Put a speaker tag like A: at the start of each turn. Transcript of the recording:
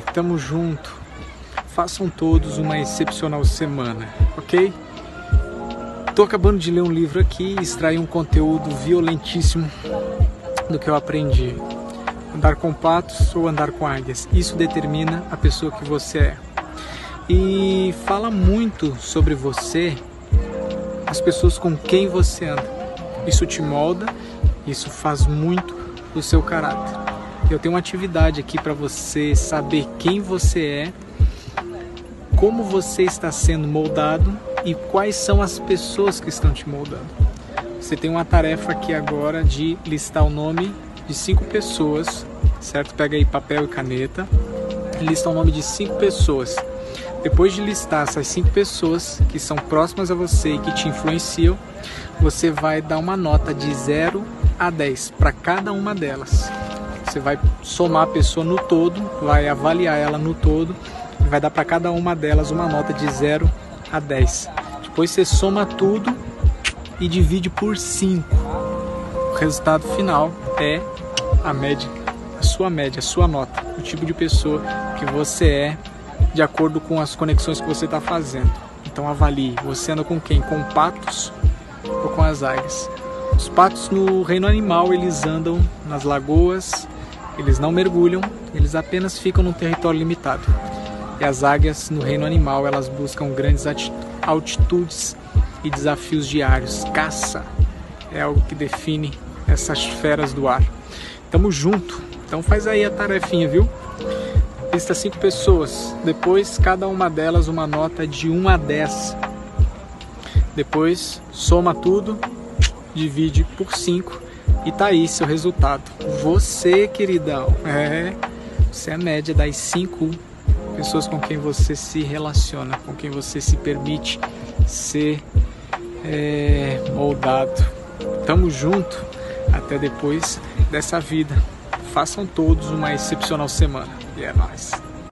A: tamo junto. Façam todos uma excepcional semana, ok? Tô acabando de ler um livro aqui e extrair um conteúdo violentíssimo do que eu aprendi. Andar com patos ou andar com águias, isso determina a pessoa que você é. E fala muito sobre você, as pessoas com quem você anda. Isso te molda, isso faz muito do seu caráter. Eu tenho uma atividade aqui para você saber quem você é, como você está sendo moldado e quais são as pessoas que estão te moldando. Você tem uma tarefa aqui agora de listar o nome de cinco pessoas, certo? Pega aí papel e caneta, lista o nome de cinco pessoas. Depois de listar essas cinco pessoas que são próximas a você e que te influenciam, você vai dar uma nota de 0 a 10 para cada uma delas. Você vai somar a pessoa no todo, vai avaliar ela no todo e vai dar para cada uma delas uma nota de 0 a 10. Depois você soma tudo e divide por 5. O resultado final é a média, a sua média, a sua nota, o tipo de pessoa que você é de acordo com as conexões que você está fazendo. Então avalie, você anda com quem? Com patos ou com as águias? Os patos no reino animal eles andam nas lagoas, eles não mergulham, eles apenas ficam num território limitado. E as águias no reino animal elas buscam grandes altitudes e desafios diários. Caça é algo que define essas feras do ar. Tamo junto. Então faz aí a tarefinha, viu? Lista cinco pessoas. Depois cada uma delas uma nota de 1 a 10. Depois soma tudo divide por 5 e tá aí seu resultado. Você, queridão, é, você é a média das 5 pessoas com quem você se relaciona, com quem você se permite ser é, moldado. Tamo junto, até depois dessa vida. Façam todos uma excepcional semana. E é nóis.